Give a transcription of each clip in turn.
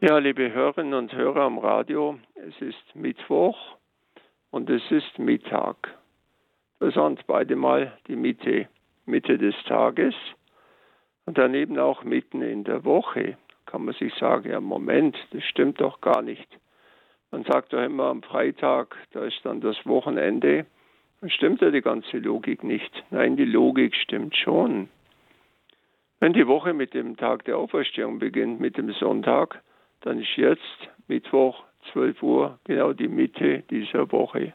Ja, liebe Hörerinnen und Hörer am Radio, es ist Mittwoch und es ist Mittag. Das sind beide mal die Mitte, Mitte des Tages und daneben auch mitten in der Woche. Kann man sich sagen, ja Moment, das stimmt doch gar nicht. Man sagt doch immer am Freitag, da ist dann das Wochenende. Dann stimmt ja die ganze Logik nicht. Nein, die Logik stimmt schon. Wenn die Woche mit dem Tag der Auferstehung beginnt, mit dem Sonntag, dann ist jetzt Mittwoch 12 Uhr genau die Mitte dieser Woche.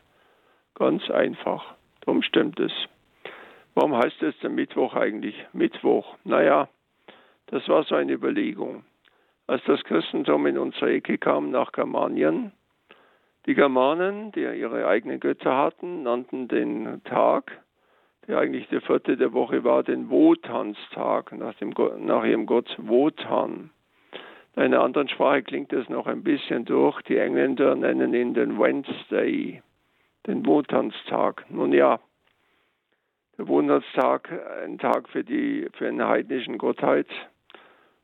Ganz einfach. Darum stimmt es. Warum heißt es der Mittwoch eigentlich Mittwoch? Naja, das war so eine Überlegung. Als das Christentum in unsere Ecke kam nach Germanien, die Germanen, die ihre eigenen Götter hatten, nannten den Tag, der eigentlich der vierte der Woche war, den Wotanstag, nach, dem, nach ihrem Gott Wotan. In einer anderen Sprache klingt es noch ein bisschen durch. Die Engländer nennen ihn den Wednesday, den Wotanstag. Nun ja, der Wotanstag, ein Tag für, die, für eine heidnischen Gottheit,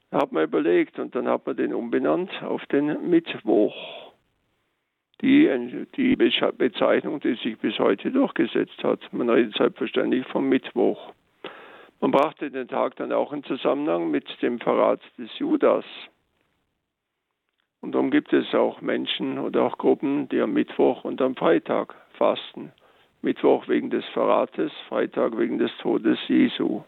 da hat man überlegt und dann hat man den umbenannt auf den Mittwoch. Die, die Bezeichnung, die sich bis heute durchgesetzt hat. Man redet selbstverständlich vom Mittwoch. Man brachte den Tag dann auch in Zusammenhang mit dem Verrat des Judas. Und darum gibt es auch Menschen oder auch Gruppen, die am Mittwoch und am Freitag fasten. Mittwoch wegen des Verrates, Freitag wegen des Todes Jesu.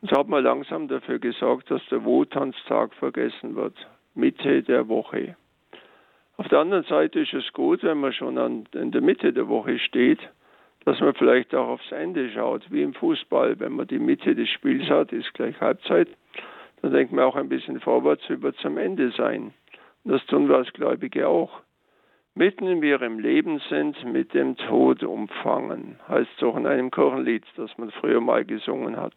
Und so hat man langsam dafür gesorgt, dass der Wohltanztag vergessen wird, Mitte der Woche. Auf der anderen Seite ist es gut, wenn man schon an, in der Mitte der Woche steht, dass man vielleicht auch aufs Ende schaut, wie im Fußball. Wenn man die Mitte des Spiels hat, ist gleich Halbzeit, dann denkt man auch ein bisschen vorwärts, wird zum Ende sein. Das tun wir als Gläubige auch. Mitten wir im Leben sind, mit dem Tod umfangen, heißt es auch in einem Kirchenlied, das man früher mal gesungen hat.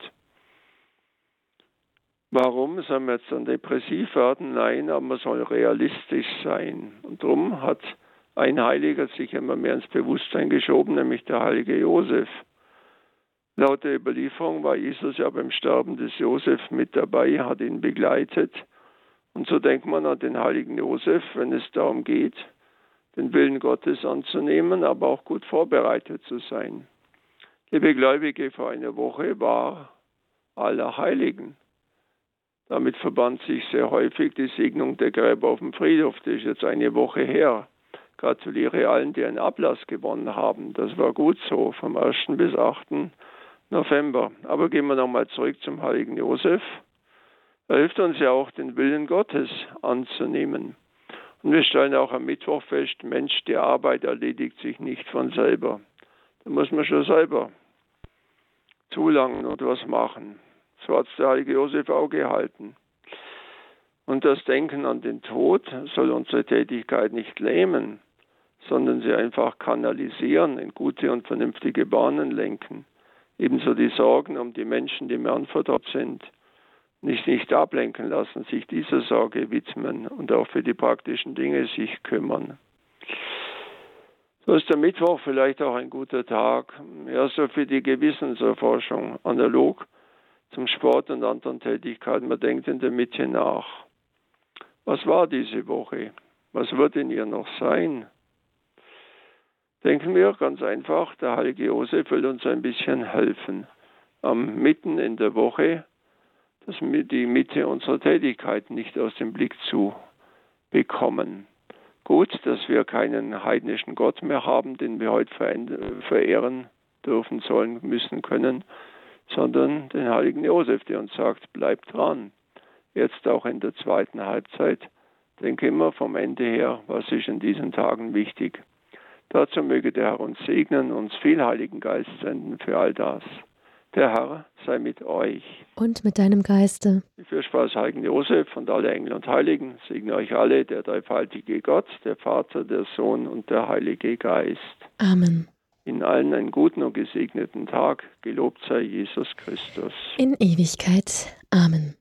Warum soll man jetzt dann depressiv werden? Nein, aber man soll realistisch sein. Und darum hat ein Heiliger sich immer mehr ins Bewusstsein geschoben, nämlich der heilige Josef. Laut der Überlieferung war Jesus ja beim Sterben des Josef mit dabei, hat ihn begleitet und so denkt man an den heiligen Josef, wenn es darum geht, den Willen Gottes anzunehmen, aber auch gut vorbereitet zu sein. Liebe Gläubige, vor einer Woche war aller Heiligen. Damit verband sich sehr häufig die Segnung der Gräber auf dem Friedhof. Das ist jetzt eine Woche her. Gratuliere allen, die einen Ablass gewonnen haben. Das war gut so, vom 1. bis 8. November. Aber gehen wir nochmal zurück zum heiligen Josef. Er hilft uns ja auch, den Willen Gottes anzunehmen. Und wir stellen auch am Mittwoch fest, Mensch, die Arbeit erledigt sich nicht von selber. Da muss man schon selber zulangen und was machen. So hat es der heilige Josef auch gehalten. Und das Denken an den Tod soll unsere Tätigkeit nicht lähmen, sondern sie einfach kanalisieren, in gute und vernünftige Bahnen lenken. Ebenso die Sorgen um die Menschen, die mir anvertraut sind nicht, nicht ablenken lassen, sich dieser Sorge widmen und auch für die praktischen Dinge sich kümmern. So ist der Mittwoch vielleicht auch ein guter Tag, ja, so für die Gewissenserforschung, analog zum Sport und anderen Tätigkeiten. Man denkt in der Mitte nach. Was war diese Woche? Was wird in ihr noch sein? Denken wir ganz einfach, der heilige Josef will uns ein bisschen helfen. Am mitten in der Woche die Mitte unserer Tätigkeit nicht aus dem Blick zu bekommen. Gut, dass wir keinen heidnischen Gott mehr haben, den wir heute verehren dürfen, sollen, müssen, können, sondern den heiligen Josef, der uns sagt, bleibt dran. Jetzt auch in der zweiten Halbzeit. Denke immer vom Ende her, was ist in diesen Tagen wichtig. Dazu möge der Herr uns segnen, uns viel Heiligen Geist senden für all das. Der Herr sei mit euch. Und mit deinem Geiste. Die Fürsprache Heiligen Josef und alle Engel und Heiligen segne euch alle, der dreifaltige Gott, der Vater, der Sohn und der Heilige Geist. Amen. In allen einen guten und gesegneten Tag. Gelobt sei Jesus Christus. In Ewigkeit. Amen.